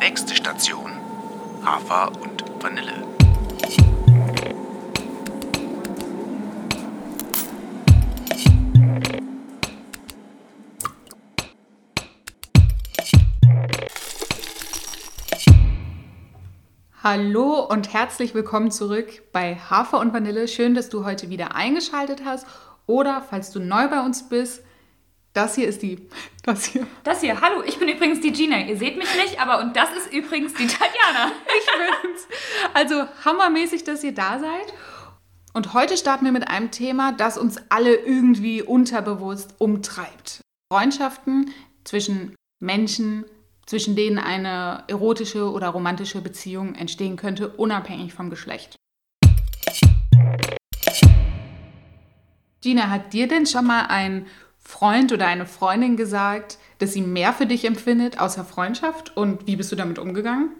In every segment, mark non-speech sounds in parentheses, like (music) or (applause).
Nächste Station, Hafer und Vanille. Hallo und herzlich willkommen zurück bei Hafer und Vanille. Schön, dass du heute wieder eingeschaltet hast. Oder falls du neu bei uns bist, das hier ist die. Das hier. Das hier. Hallo, ich bin übrigens die Gina. Ihr seht mich nicht, aber und das ist übrigens die Tatjana. (laughs) ich bin's. Also hammermäßig, dass ihr da seid. Und heute starten wir mit einem Thema, das uns alle irgendwie unterbewusst umtreibt. Freundschaften zwischen Menschen, zwischen denen eine erotische oder romantische Beziehung entstehen könnte, unabhängig vom Geschlecht. Gina, hat dir denn schon mal ein Freund oder eine Freundin gesagt, dass sie mehr für dich empfindet außer Freundschaft? Und wie bist du damit umgegangen?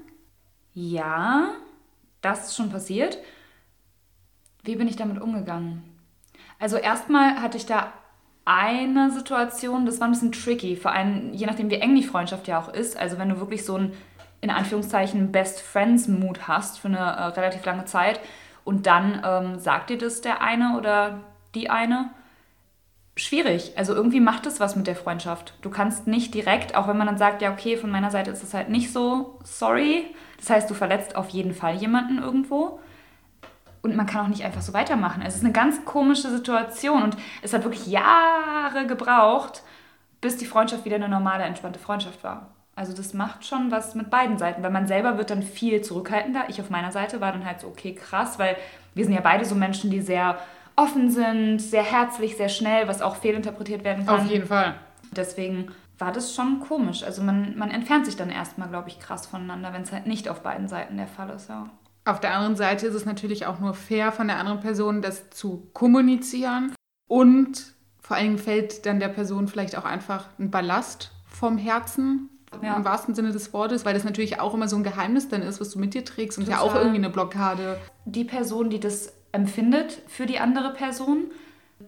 Ja, das ist schon passiert. Wie bin ich damit umgegangen? Also erstmal hatte ich da eine Situation, das war ein bisschen tricky, vor allem je nachdem, wie eng die Freundschaft ja auch ist. Also wenn du wirklich so ein, in Anführungszeichen, Best Friends-Mood hast für eine äh, relativ lange Zeit und dann ähm, sagt dir das der eine oder die eine, schwierig. Also irgendwie macht es was mit der Freundschaft. Du kannst nicht direkt, auch wenn man dann sagt, ja, okay, von meiner Seite ist es halt nicht so, sorry. Das heißt, du verletzt auf jeden Fall jemanden irgendwo und man kann auch nicht einfach so weitermachen. Es ist eine ganz komische Situation und es hat wirklich Jahre gebraucht, bis die Freundschaft wieder eine normale, entspannte Freundschaft war. Also das macht schon was mit beiden Seiten, weil man selber wird dann viel zurückhaltender. Ich auf meiner Seite war dann halt so, okay, krass, weil wir sind ja beide so Menschen, die sehr offen sind, sehr herzlich, sehr schnell, was auch fehlinterpretiert werden kann. Auf jeden Fall. Deswegen war das schon komisch. Also man, man entfernt sich dann erstmal, glaube ich, krass voneinander, wenn es halt nicht auf beiden Seiten der Fall ist, ja. Auf der anderen Seite ist es natürlich auch nur fair von der anderen Person, das zu kommunizieren. Und vor allem fällt dann der Person vielleicht auch einfach ein Ballast vom Herzen, ja. im wahrsten Sinne des Wortes, weil das natürlich auch immer so ein Geheimnis dann ist, was du mit dir trägst und Total. ja auch irgendwie eine Blockade. Die Person, die das empfindet für die andere Person,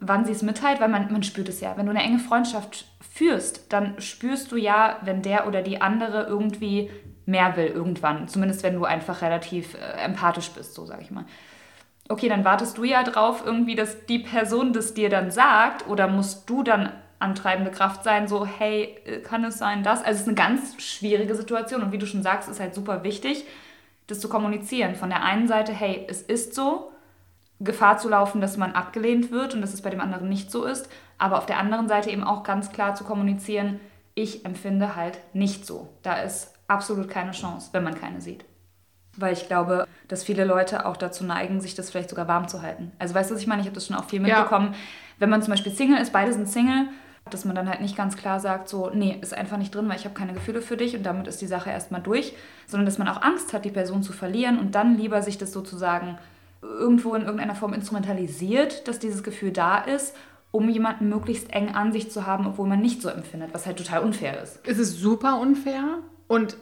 wann sie es mitteilt, weil man, man spürt es ja. Wenn du eine enge Freundschaft führst, dann spürst du ja, wenn der oder die andere irgendwie mehr will irgendwann. Zumindest wenn du einfach relativ äh, empathisch bist, so sage ich mal. Okay, dann wartest du ja drauf, irgendwie, dass die Person das dir dann sagt, oder musst du dann antreibende Kraft sein, so, hey, äh, kann es sein, das? Also es ist eine ganz schwierige Situation und wie du schon sagst, ist halt super wichtig, das zu kommunizieren. Von der einen Seite, hey, es ist so, Gefahr zu laufen, dass man abgelehnt wird und dass es bei dem anderen nicht so ist, aber auf der anderen Seite eben auch ganz klar zu kommunizieren, ich empfinde halt nicht so. Da ist absolut keine Chance, wenn man keine sieht. Weil ich glaube, dass viele Leute auch dazu neigen, sich das vielleicht sogar warm zu halten. Also weißt du, was ich meine? Ich habe das schon auch viel mitbekommen. Ja. Wenn man zum Beispiel Single ist, beide sind Single, dass man dann halt nicht ganz klar sagt, so, nee, ist einfach nicht drin, weil ich habe keine Gefühle für dich und damit ist die Sache erstmal durch, sondern dass man auch Angst hat, die Person zu verlieren und dann lieber sich das sozusagen irgendwo in irgendeiner Form instrumentalisiert, dass dieses Gefühl da ist um jemanden möglichst eng an sich zu haben, obwohl man nicht so empfindet, was halt total unfair ist. Es ist super unfair und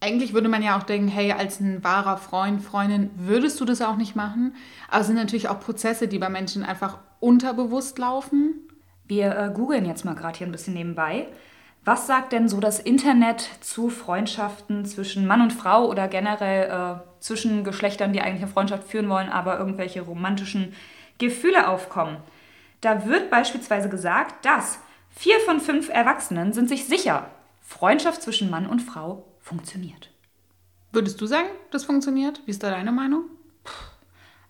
eigentlich würde man ja auch denken, hey, als ein wahrer Freund, Freundin würdest du das auch nicht machen. Aber es sind natürlich auch Prozesse, die bei Menschen einfach unterbewusst laufen. Wir äh, googeln jetzt mal gerade hier ein bisschen nebenbei. Was sagt denn so das Internet zu Freundschaften zwischen Mann und Frau oder generell äh, zwischen Geschlechtern, die eigentlich eine Freundschaft führen wollen, aber irgendwelche romantischen Gefühle aufkommen? Da wird beispielsweise gesagt, dass vier von fünf Erwachsenen sind sich sicher, Freundschaft zwischen Mann und Frau funktioniert. Würdest du sagen, das funktioniert? Wie ist da deine Meinung?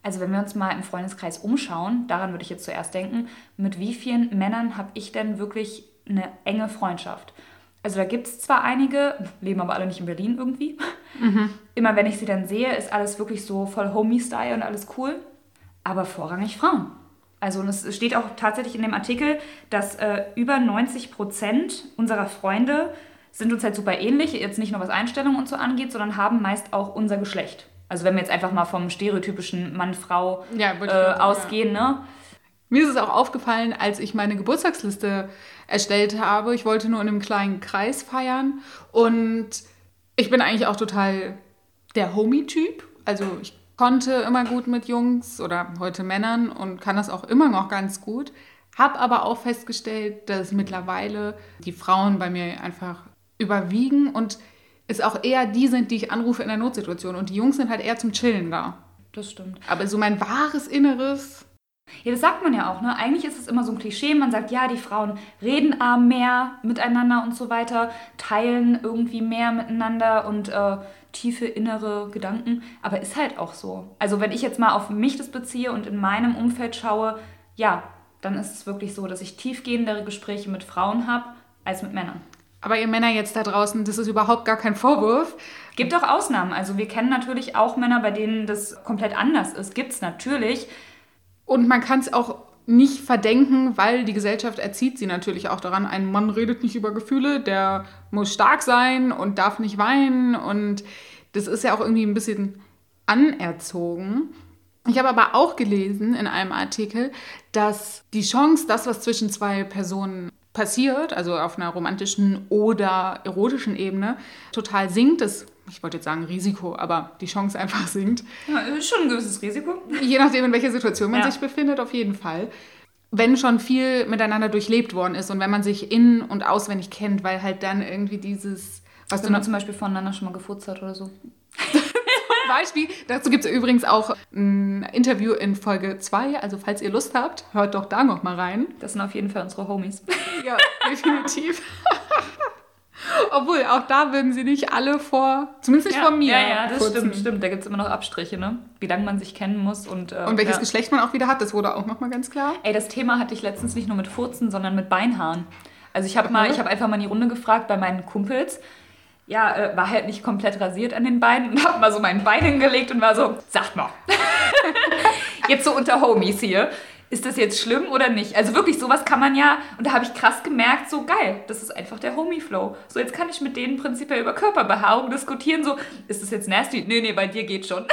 Also wenn wir uns mal im Freundeskreis umschauen, daran würde ich jetzt zuerst denken, mit wie vielen Männern habe ich denn wirklich eine enge Freundschaft? Also da gibt es zwar einige, leben aber alle nicht in Berlin irgendwie. Mhm. Immer wenn ich sie dann sehe, ist alles wirklich so voll Homie-Style und alles cool. Aber vorrangig Frauen. Also und es steht auch tatsächlich in dem Artikel, dass äh, über 90 Prozent unserer Freunde sind uns halt super ähnlich, jetzt nicht nur was Einstellungen und so angeht, sondern haben meist auch unser Geschlecht. Also wenn wir jetzt einfach mal vom stereotypischen Mann-Frau ja, äh, ausgehen, ja. ne? Mir ist es auch aufgefallen, als ich meine Geburtstagsliste erstellt habe. Ich wollte nur in einem kleinen Kreis feiern und ich bin eigentlich auch total der Homie-Typ. Also ich konnte immer gut mit Jungs oder heute Männern und kann das auch immer noch ganz gut. Hab aber auch festgestellt, dass mittlerweile die Frauen bei mir einfach überwiegen und es auch eher die sind, die ich anrufe in der Notsituation. Und die Jungs sind halt eher zum Chillen da. Das stimmt. Aber so mein wahres Inneres. Ja, das sagt man ja auch, ne? Eigentlich ist es immer so ein Klischee. Man sagt, ja, die Frauen reden A mehr miteinander und so weiter, teilen irgendwie mehr miteinander und äh, tiefe innere Gedanken. Aber ist halt auch so. Also, wenn ich jetzt mal auf mich das beziehe und in meinem Umfeld schaue, ja, dann ist es wirklich so, dass ich tiefgehendere Gespräche mit Frauen habe als mit Männern. Aber ihr Männer jetzt da draußen, das ist überhaupt gar kein Vorwurf. Gibt auch Ausnahmen. Also wir kennen natürlich auch Männer, bei denen das komplett anders ist. Gibt es natürlich. Und man kann es auch nicht verdenken, weil die Gesellschaft erzieht sie natürlich auch daran. Ein Mann redet nicht über Gefühle, der muss stark sein und darf nicht weinen. Und das ist ja auch irgendwie ein bisschen anerzogen. Ich habe aber auch gelesen in einem Artikel, dass die Chance, das, was zwischen zwei Personen passiert, also auf einer romantischen oder erotischen Ebene, total sinkt. Das, ich wollte jetzt sagen Risiko, aber die Chance einfach sinkt. Ja, ist schon ein gewisses Risiko. Je nachdem, in welcher Situation man Ja. sich befindet, auf jeden Fall. Wenn schon viel miteinander durchlebt worden ist und wenn man sich in- und auswendig kennt, weil halt dann irgendwie dieses, was du Wenn noch man zum Beispiel voneinander schon mal gefurzt hat oder so. Beispiel. Dazu gibt es übrigens auch ein Interview in Folge 2. Also falls ihr Lust habt, hört doch da noch mal rein. Das sind auf jeden Fall unsere Homies. Ja, definitiv. (laughs) Obwohl, auch da würden sie nicht alle vor, zumindest nicht ja, vor mir. Ja, ja, das furzen. stimmt, stimmt. Da gibt es immer noch Abstriche, ne? Wie lange man sich kennen muss und. Äh, Und welches ja. Geschlecht man auch wieder hat, das wurde auch noch mal ganz klar. Ey, das Thema hatte ich letztens nicht nur mit Furzen, sondern mit Beinhaaren. Also ich habe mal, ich habe einfach mal in die Runde gefragt bei meinen Kumpels. Ja, äh, war halt nicht komplett rasiert an den Beinen und (laughs) habe mal so mein Bein hingelegt und war so, sagt mal. (laughs) jetzt so unter Homies hier. Ist das jetzt schlimm oder nicht? Also wirklich, sowas kann man ja, und da habe ich krass gemerkt, so geil, das ist einfach der Homie-Flow. So, jetzt kann ich mit denen prinzipiell über Körperbehaarung diskutieren, so, ist das jetzt nasty? Nee, nee, bei dir geht schon.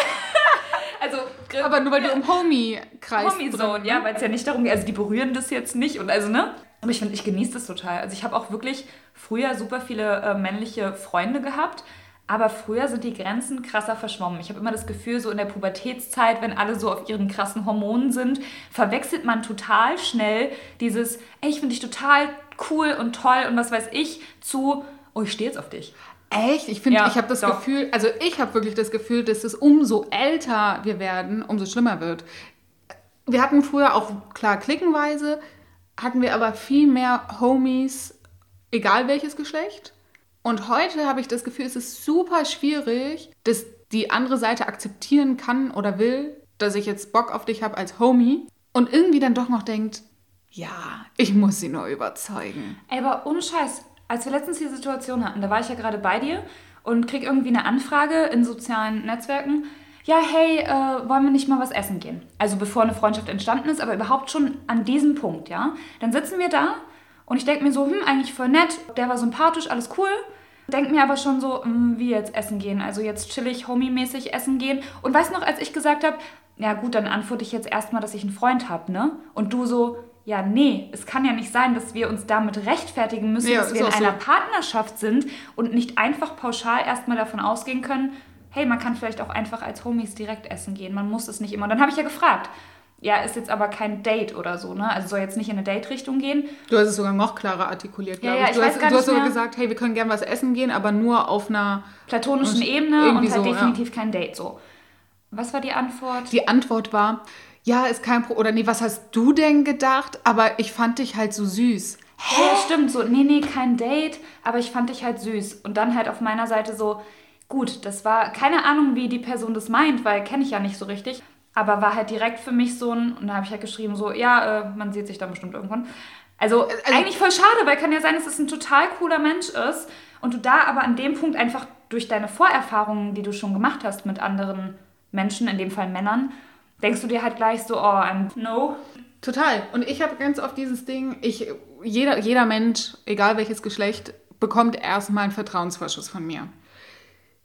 (laughs) also, Aber nur weil du im Homie-Kreis Homie-Zone, drin- ja, weil es ja nicht darum geht, also die berühren das jetzt nicht und also, ne? Aber ich finde, ich genieße das total. Also ich habe auch wirklich früher super viele äh, männliche Freunde gehabt, aber früher sind die Grenzen krasser verschwommen. Ich habe immer das Gefühl, so in der Pubertätszeit, wenn alle so auf ihren krassen Hormonen sind, verwechselt man total schnell dieses, ey, ich finde dich total cool und toll und was weiß ich, zu, oh, ich stehe jetzt auf dich. Echt? Ich finde, Ja, ich habe das doch. Gefühl, also ich habe wirklich das Gefühl, dass es umso älter wir werden, umso schlimmer wird. Wir hatten früher auch, klar, klickenweise, hatten wir aber viel mehr Homies, egal welches Geschlecht. Und heute habe ich das Gefühl, es ist super schwierig, dass die andere Seite akzeptieren kann oder will, dass ich jetzt Bock auf dich habe als Homie und irgendwie dann doch noch denkt, ja, ich muss sie nur überzeugen. Ey, aber ohne Scheiß, als wir letztens die Situation hatten, da war ich ja gerade bei dir und krieg irgendwie eine Anfrage in sozialen Netzwerken. Ja, hey, äh, wollen wir nicht mal was essen gehen? Also bevor eine Freundschaft entstanden ist, aber überhaupt schon an diesem Punkt, ja? Dann sitzen wir da und ich denke mir so, hm, eigentlich voll nett, der war sympathisch, alles cool. Denk mir aber schon so, hm, wie jetzt essen gehen? Also jetzt chillig, homie-mäßig essen gehen. Und weißt noch, als ich gesagt habe, ja gut, dann antworte ich jetzt erstmal, dass ich einen Freund habe, ne? Und du so, ja, nee, es kann ja nicht sein, dass wir uns damit rechtfertigen müssen, Ja, dass wir in auch so. einer Partnerschaft sind und nicht einfach pauschal erstmal davon ausgehen können, hey, man kann vielleicht auch einfach als Homies direkt essen gehen. Man muss es nicht immer. Und dann habe ich ja gefragt, ja, ist jetzt aber kein Date oder so, ne? Also soll jetzt nicht in eine Date-Richtung gehen. Du hast es sogar noch klarer artikuliert, Ja, glaube ja, ich. ich Du weiß hast, du hast sogar gesagt, hey, wir können gerne was essen gehen, aber nur auf einer. Platonischen Ebene und halt so, ja. definitiv kein Date so. Was war die Antwort? Die Antwort war, ja, ist kein Pro. Oder nee, was hast du denn gedacht? Aber ich fand dich halt so süß. Ja, ja, stimmt. So, nee, nee, kein Date, aber ich fand dich halt süß. Und dann halt auf meiner Seite so, gut, das war keine Ahnung, wie die Person das meint, weil kenne ich ja nicht so richtig. Aber war halt direkt für mich so ein, und da habe ich halt geschrieben, so, ja, äh, man sieht sich dann bestimmt irgendwann. Also, eigentlich voll schade, weil kann ja sein, dass es ein total cooler Mensch ist und du da aber an dem Punkt einfach durch deine Vorerfahrungen, die du schon gemacht hast mit anderen Menschen, in dem Fall Männern, denkst du dir halt gleich so, oh, I'm no. Total. Und ich habe ganz oft dieses Ding, ich, jeder, jeder Mensch, egal welches Geschlecht, bekommt erstmal einen Vertrauensvorschuss von mir.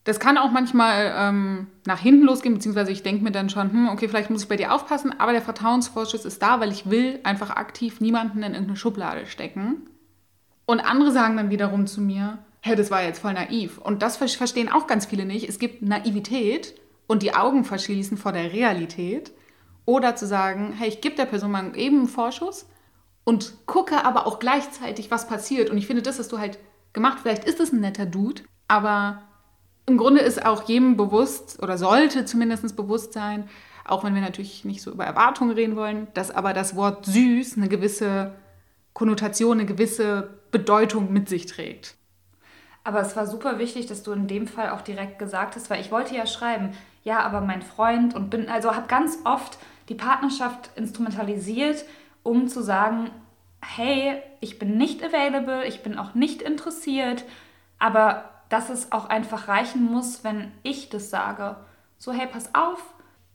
Das kann auch manchmal ähm, nach hinten losgehen, beziehungsweise ich denke mir dann schon, hm, okay, vielleicht muss ich bei dir aufpassen, aber der Vertrauensvorschuss ist da, weil ich will einfach aktiv niemanden in irgendeine Schublade stecken. Und andere sagen dann wiederum zu mir, hey, das war jetzt voll naiv. Und das ver- verstehen auch ganz viele nicht. Es gibt Naivität und die Augen verschließen vor der Realität. Oder zu sagen, hey, ich gebe der Person mal eben einen Vorschuss und gucke aber auch gleichzeitig, was passiert. Und ich finde, das hast du halt gemacht. Vielleicht ist es ein netter Dude, aber Im Grunde ist auch jedem bewusst oder sollte zumindest bewusst sein, auch wenn wir natürlich nicht so über Erwartungen reden wollen, dass aber das Wort süß eine gewisse Konnotation, eine gewisse Bedeutung mit sich trägt. Aber es war super wichtig, dass du in dem Fall auch direkt gesagt hast, weil ich wollte ja schreiben, ja, aber mein Freund und bin, also habe ganz oft die Partnerschaft instrumentalisiert, um zu sagen, hey, ich bin nicht available, ich bin auch nicht interessiert, aber dass es auch einfach reichen muss, wenn ich das sage. So, hey, pass auf,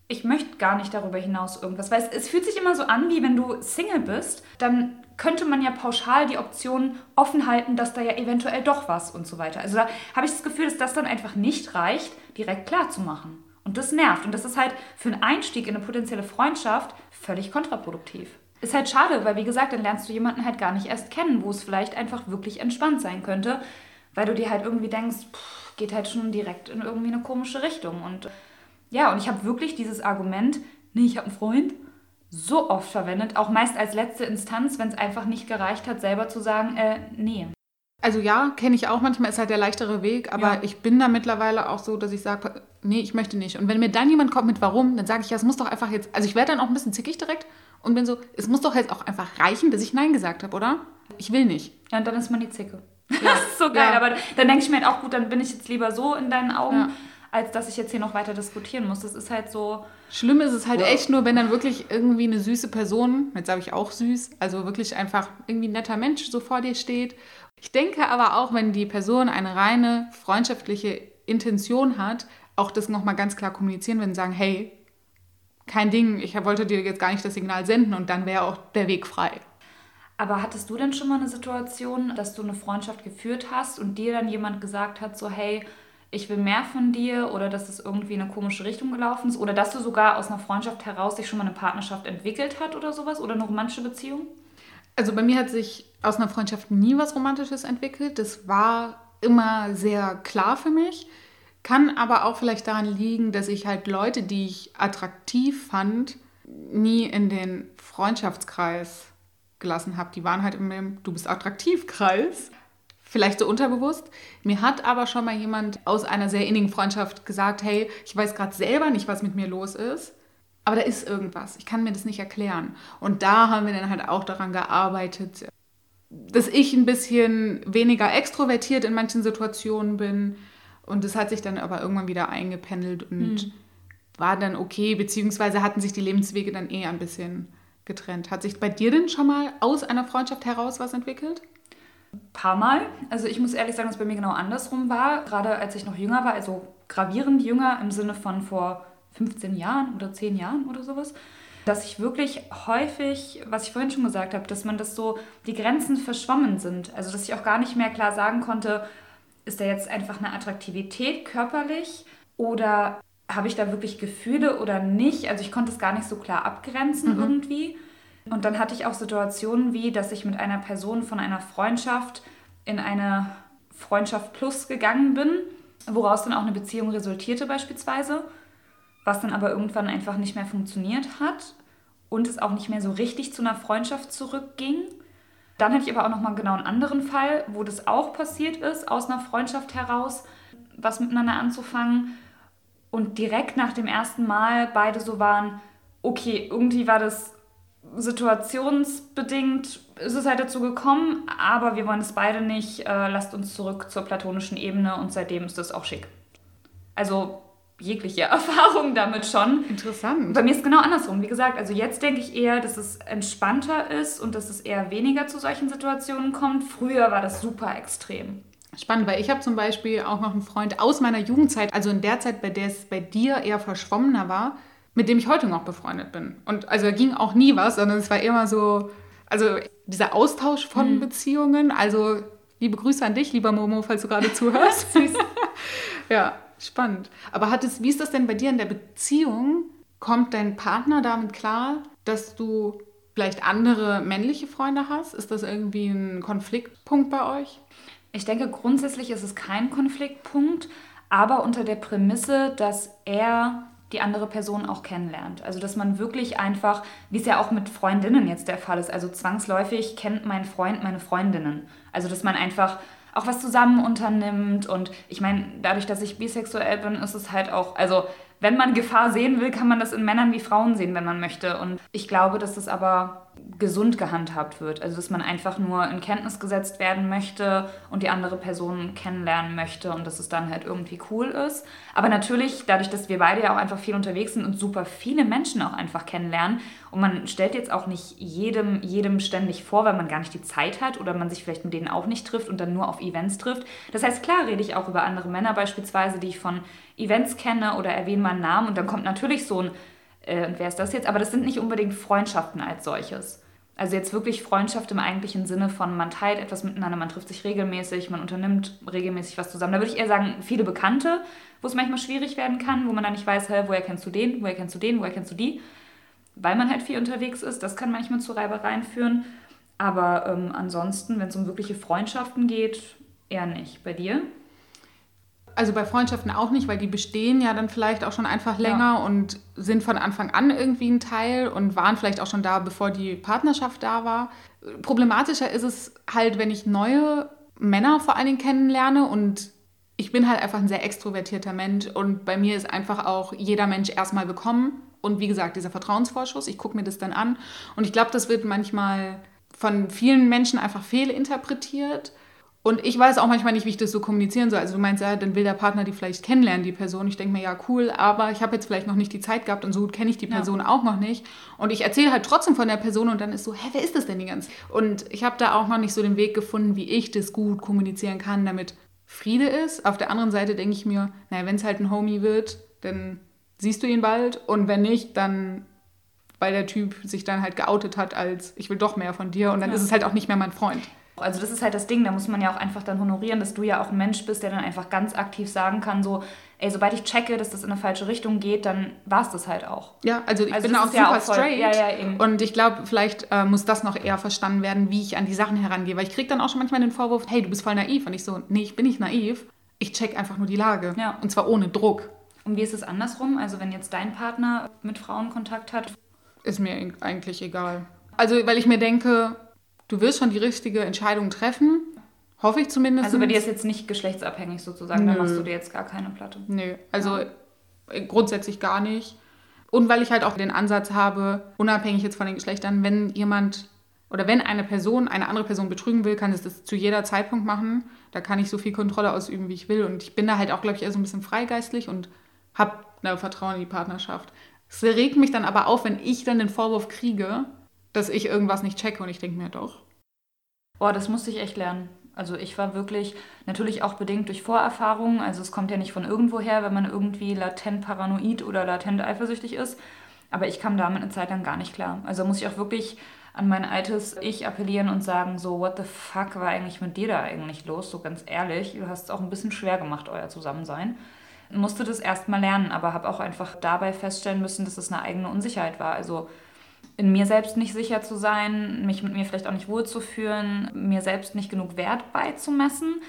ich möchte gar nicht darüber hinaus irgendwas, weil es, es fühlt sich immer so an, wie wenn du Single bist, dann könnte man ja pauschal die Option offen halten, dass da ja eventuell doch was und so weiter. Also da habe ich das Gefühl, dass das dann einfach nicht reicht, direkt klar zu machen. Und das nervt. Und das ist halt für einen Einstieg in eine potenzielle Freundschaft völlig kontraproduktiv. Ist halt schade, weil wie gesagt, dann lernst du jemanden halt gar nicht erst kennen, wo es vielleicht einfach wirklich entspannt sein könnte, weil du dir halt irgendwie denkst, pff, geht halt schon direkt in irgendwie eine komische Richtung. Und ja, und ich habe wirklich dieses Argument, nee, ich habe einen Freund, so oft verwendet, auch meist als letzte Instanz, wenn es einfach nicht gereicht hat, selber zu sagen, äh, nee. Also ja, kenne ich auch manchmal, ist halt der leichtere Weg, aber ja. ich bin da mittlerweile auch so, dass ich sage, nee, ich möchte nicht. Und wenn mir dann jemand kommt mit warum, dann sage ich, ja, es muss doch einfach jetzt, also ich werde dann auch ein bisschen zickig direkt und bin so, es muss doch jetzt auch einfach reichen, dass ich Nein gesagt habe, oder? Ich will nicht. Ja, und dann ist man die Zicke. Ja. das ist so geil, ja. aber dann denke ich mir halt auch, gut, dann bin ich jetzt lieber so in deinen Augen. Ja als dass ich jetzt hier noch weiter diskutieren muss. Das ist halt so. Schlimm ist es halt wow. echt nur, wenn dann wirklich irgendwie eine süße Person, jetzt sage ich auch süß, also wirklich einfach irgendwie ein netter Mensch so vor dir steht. Ich denke aber auch, wenn die Person eine reine freundschaftliche Intention hat, auch das nochmal ganz klar kommunizieren, wenn sie sagen, hey, kein Ding, ich wollte dir jetzt gar nicht das Signal senden und dann wäre auch der Weg frei. Aber hattest du denn schon mal eine Situation, dass du eine Freundschaft geführt hast und dir dann jemand gesagt hat, so hey, ich will mehr von dir oder dass es irgendwie in eine komische Richtung gelaufen ist oder dass du sogar aus einer Freundschaft heraus sich schon mal eine Partnerschaft entwickelt hat oder sowas oder eine romantische Beziehung? Also bei mir hat sich aus einer Freundschaft nie was Romantisches entwickelt. Das war immer sehr klar für mich. Kann aber auch vielleicht daran liegen, dass ich halt Leute, die ich attraktiv fand, nie in den Freundschaftskreis gelassen habe. Die waren halt im Du bist attraktiv Kreis vielleicht so unterbewusst. Mir hat aber schon mal jemand aus einer sehr innigen Freundschaft gesagt, hey, ich weiß gerade selber nicht, was mit mir los ist, aber da ist irgendwas. Ich kann mir das nicht erklären. Und da haben wir dann halt auch daran gearbeitet, dass ich ein bisschen weniger extrovertiert in manchen Situationen bin. Und das hat sich dann aber irgendwann wieder eingependelt und hm. war dann okay, beziehungsweise hatten sich die Lebenswege dann eher ein bisschen getrennt. Hat sich bei dir denn schon mal aus einer Freundschaft heraus was entwickelt? paar Mal. Also ich muss ehrlich sagen, dass es bei mir genau andersrum war. Gerade als ich noch jünger war, also gravierend jünger im Sinne von vor 15 Jahren oder 10 Jahren oder sowas. Dass ich wirklich häufig, was ich vorhin schon gesagt habe, dass man das so, die Grenzen verschwommen sind. Also dass ich auch gar nicht mehr klar sagen konnte, ist da jetzt einfach eine Attraktivität körperlich oder habe ich da wirklich Gefühle oder nicht? Also ich konnte es gar nicht so klar abgrenzen mhm. irgendwie. Und dann hatte ich auch Situationen wie, dass ich mit einer Person von einer Freundschaft in eine Freundschaft plus gegangen bin, woraus dann auch eine Beziehung resultierte beispielsweise, was dann aber irgendwann einfach nicht mehr funktioniert hat und es auch nicht mehr so richtig zu einer Freundschaft zurückging. Dann hatte ich aber auch nochmal genau einen anderen Fall, wo das auch passiert ist, aus einer Freundschaft heraus, was miteinander anzufangen. Und direkt nach dem ersten Mal beide so waren, okay, irgendwie war das situationsbedingt ist es halt dazu gekommen, aber wir wollen es beide nicht. Äh, lasst uns zurück zur platonischen Ebene und seitdem ist das auch schick. Also jegliche (laughs) Erfahrung damit schon. Interessant. Bei mir ist es genau andersrum. Wie gesagt, also jetzt denke ich eher, dass es entspannter ist und dass es eher weniger zu solchen Situationen kommt. Früher war das super extrem. Spannend, weil ich habe zum Beispiel auch noch einen Freund aus meiner Jugendzeit, also in der Zeit, bei der es bei dir eher verschwommener war, mit dem ich heute noch befreundet bin. Und also da ging auch nie was, sondern es war immer so, also dieser Austausch von mhm. Beziehungen. Also liebe Grüße an dich, lieber Momo, falls du gerade zuhörst. Ja, (laughs) spannend. Aber hat es, wie ist das denn bei dir in der Beziehung? Kommt dein Partner damit klar, dass du vielleicht andere männliche Freunde hast? Ist das irgendwie ein Konfliktpunkt bei euch? Ich denke, grundsätzlich ist es kein Konfliktpunkt, aber unter der Prämisse, dass er die andere Person auch kennenlernt. Also dass man wirklich einfach, wie es ja auch mit Freundinnen jetzt der Fall ist, also zwangsläufig kennt mein Freund meine Freundinnen. Also dass man einfach auch was zusammen unternimmt. Und ich meine, dadurch, dass ich bisexuell bin, ist es halt auch, also wenn man Gefahr sehen will, kann man das in Männern wie Frauen sehen, wenn man möchte. Und ich glaube, dass das aber gesund gehandhabt wird. Also dass man einfach nur in Kenntnis gesetzt werden möchte und die andere Person kennenlernen möchte und dass es dann halt irgendwie cool ist. Aber natürlich, dadurch, dass wir beide ja auch einfach viel unterwegs sind und super viele Menschen auch einfach kennenlernen und man stellt jetzt auch nicht jedem, jedem ständig vor, weil man gar nicht die Zeit hat oder man sich vielleicht mit denen auch nicht trifft und dann nur auf Events trifft. Das heißt, klar rede ich auch über andere Männer beispielsweise, die ich von Events kenne oder erwähne meinen Namen und dann kommt natürlich so ein äh, und wer ist das jetzt? Aber das sind nicht unbedingt Freundschaften als solches. Also jetzt wirklich Freundschaft im eigentlichen Sinne von man teilt etwas miteinander, man trifft sich regelmäßig, man unternimmt regelmäßig was zusammen. Da würde ich eher sagen, viele Bekannte, wo es manchmal schwierig werden kann, wo man dann nicht weiß, hey, woher kennst du den, woher kennst du den, woher kennst du die, weil man halt viel unterwegs ist. Das kann manchmal zu Reibereien führen. Aber ähm, ansonsten, wenn es um wirkliche Freundschaften geht, eher nicht. Bei dir? Also bei Freundschaften auch nicht, weil die bestehen ja dann vielleicht auch schon einfach länger ja. und sind von Anfang an irgendwie ein Teil und waren vielleicht auch schon da, bevor die Partnerschaft da war. Problematischer ist es halt, wenn ich neue Männer vor allen Dingen kennenlerne und ich bin halt einfach ein sehr extrovertierter Mensch und bei mir ist einfach auch jeder Mensch erstmal willkommen und wie gesagt, dieser Vertrauensvorschuss, ich gucke mir das dann an und ich glaube, das wird manchmal von vielen Menschen einfach fehlinterpretiert und ich weiß auch manchmal nicht, wie ich das so kommunizieren soll. Also du meinst ja, dann will der Partner die vielleicht kennenlernen, die Person. Ich denke mir, ja, cool, aber ich habe jetzt vielleicht noch nicht die Zeit gehabt und so gut kenne ich die Person ja. auch noch nicht. Und ich erzähle halt trotzdem von der Person und dann ist so, hä, wer ist das denn die ganze Und ich habe da auch noch nicht so den Weg gefunden, wie ich das gut kommunizieren kann, damit Friede ist. Auf der anderen Seite denke ich mir, naja, wenn es halt ein Homie wird, dann siehst du ihn bald. Und wenn nicht, dann weil der Typ sich dann halt geoutet hat als ich will doch mehr von dir und dann ja. ist es halt auch nicht mehr mein Freund. Also das ist halt das Ding, da muss man ja auch einfach dann honorieren, dass du ja auch ein Mensch bist, der dann einfach ganz aktiv sagen kann, so, ey, sobald ich checke, dass das in eine falsche Richtung geht, dann war es das halt auch. Ja, also ich also bin auch super ja auch straight. Ja, ja. Und ich glaube, vielleicht äh, muss das noch eher verstanden werden, wie ich an die Sachen herangehe. Weil ich kriege dann auch schon manchmal den Vorwurf, hey, du bist voll naiv. Und ich so, nee, ich bin nicht naiv. Ich check einfach nur die Lage. Ja. Und zwar ohne Druck. Und wie ist es andersrum? Also wenn jetzt dein Partner mit Frauen Kontakt hat? Ist mir eigentlich egal. Also weil ich mir denke, du wirst schon die richtige Entscheidung treffen. Hoffe ich zumindest. Also bei dir ist jetzt nicht geschlechtsabhängig sozusagen, Nö. da machst du dir jetzt gar keine Platte. Nö, also ja. grundsätzlich gar nicht. Und weil ich halt auch den Ansatz habe, unabhängig jetzt von den Geschlechtern, wenn jemand oder wenn eine Person eine andere Person betrügen will, kann es das zu jeder Zeitpunkt machen. Da kann ich so viel Kontrolle ausüben, wie ich will. Und ich bin da halt auch, glaube ich, eher so ein bisschen freigeistlich und habe Vertrauen in die Partnerschaft. Es regt mich dann aber auf, wenn ich dann den Vorwurf kriege, dass ich irgendwas nicht checke und ich denke mir doch. Boah, das musste ich echt lernen. Also ich war wirklich, natürlich auch bedingt durch Vorerfahrungen, also es kommt ja nicht von irgendwoher, wenn man irgendwie latent paranoid oder latent eifersüchtig ist, aber ich kam damit eine Zeit lang gar nicht klar. Also muss ich auch wirklich an mein altes Ich appellieren und sagen, so, what the fuck war eigentlich mit dir da eigentlich los? So ganz ehrlich, du hast es auch ein bisschen schwer gemacht, euer Zusammensein. Musste das erst mal lernen, aber habe auch einfach dabei feststellen müssen, dass es eine eigene Unsicherheit war. Also in mir selbst nicht sicher zu sein, mich mit mir vielleicht auch nicht wohlzufühlen, mir selbst nicht genug Wert beizumessen,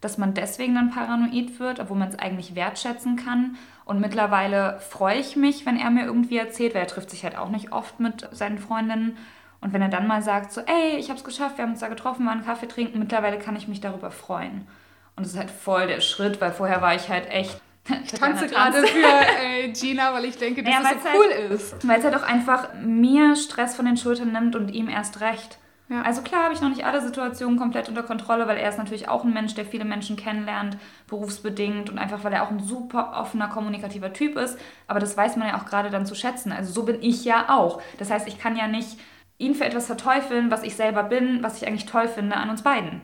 dass man deswegen dann paranoid wird, obwohl man es eigentlich wertschätzen kann. Und mittlerweile freue ich mich, wenn er mir irgendwie erzählt, weil er trifft sich halt auch nicht oft mit seinen Freundinnen. Und wenn er dann mal sagt, so, ey, ich habe es geschafft, wir haben uns da getroffen, waren Kaffee trinken, mittlerweile kann ich mich darüber freuen. Und das ist halt voll der Schritt, weil vorher war ich halt echt ich tanze gerade für äh, Gina, weil ich denke, dass ja, das so cool halt, ist. Weil es halt auch einfach mir Stress von den Schultern nimmt und ihm erst recht. Ja. Also klar habe ich noch nicht alle Situationen komplett unter Kontrolle, weil er ist natürlich auch ein Mensch, der viele Menschen kennenlernt, berufsbedingt und einfach, weil er auch ein super offener, kommunikativer Typ ist. Aber das weiß man ja auch gerade dann zu schätzen. Also so bin ich ja auch. Das heißt, ich kann ja nicht ihn für etwas verteufeln, was ich selber bin, was ich eigentlich toll finde an uns beiden.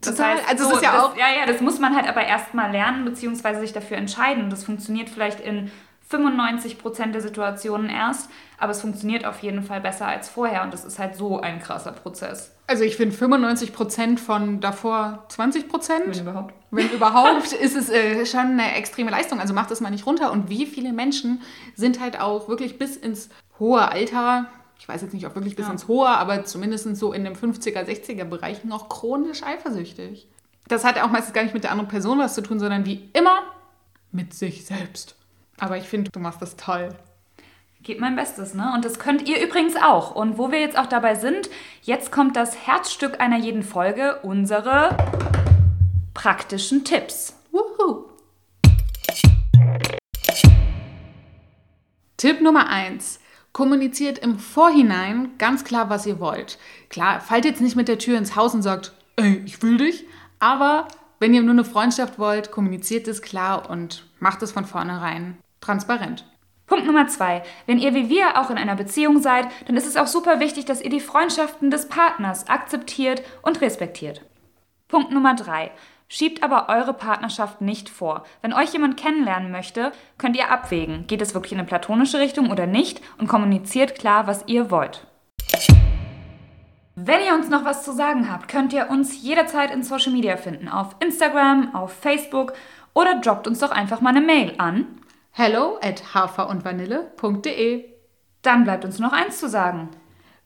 Das Total. Heißt, also so, ist ja das, auch. Ja, ja, das muss man halt aber erstmal lernen, beziehungsweise sich dafür entscheiden. Das funktioniert vielleicht in 95 Prozent der Situationen erst, aber es funktioniert auf jeden Fall besser als vorher. Und das ist halt so ein krasser Prozess. Also ich finde 95 Prozent von davor 20 Prozent. Wenn überhaupt. Wenn überhaupt, ist es äh, schon eine extreme Leistung. Also macht das mal nicht runter. Und wie viele Menschen sind halt auch wirklich bis ins hohe Alter ich weiß jetzt nicht, ob wirklich bis ja. ins Hohe, aber zumindest so in dem 50er, 60er Bereich noch chronisch eifersüchtig. Das hat auch meistens gar nicht mit der anderen Person was zu tun, sondern wie immer mit sich selbst. Aber ich finde, du machst das toll. Geht mein Bestes, ne? Und das könnt ihr übrigens auch. Und wo wir jetzt auch dabei sind, jetzt kommt das Herzstück einer jeden Folge, unsere praktischen Tipps. Wuhu. Tipp Nummer 1. Kommuniziert im Vorhinein ganz klar, was ihr wollt. Klar, fallt jetzt nicht mit der Tür ins Haus und sagt, ey, ich will dich. Aber wenn ihr nur eine Freundschaft wollt, kommuniziert es klar und macht es von vornherein transparent. Punkt Nummer zwei. Wenn ihr wie wir auch in einer Beziehung seid, dann ist es auch super wichtig, dass ihr die Freundschaften des Partners akzeptiert und respektiert. Punkt Nummer drei. Schiebt aber eure Partnerschaft nicht vor. Wenn euch jemand kennenlernen möchte, könnt ihr abwägen, geht es wirklich in eine platonische Richtung oder nicht und kommuniziert klar, was ihr wollt. Wenn ihr uns noch was zu sagen habt, könnt ihr uns jederzeit in Social Media finden, auf Instagram, auf Facebook oder droppt uns doch einfach mal eine Mail an hello at haferundvanille.de. Dann bleibt uns noch eins zu sagen.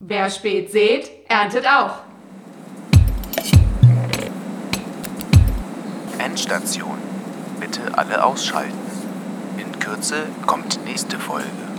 Wer spät sät, erntet auch. Endstation. Bitte alle ausschalten. In Kürze kommt nächste Folge.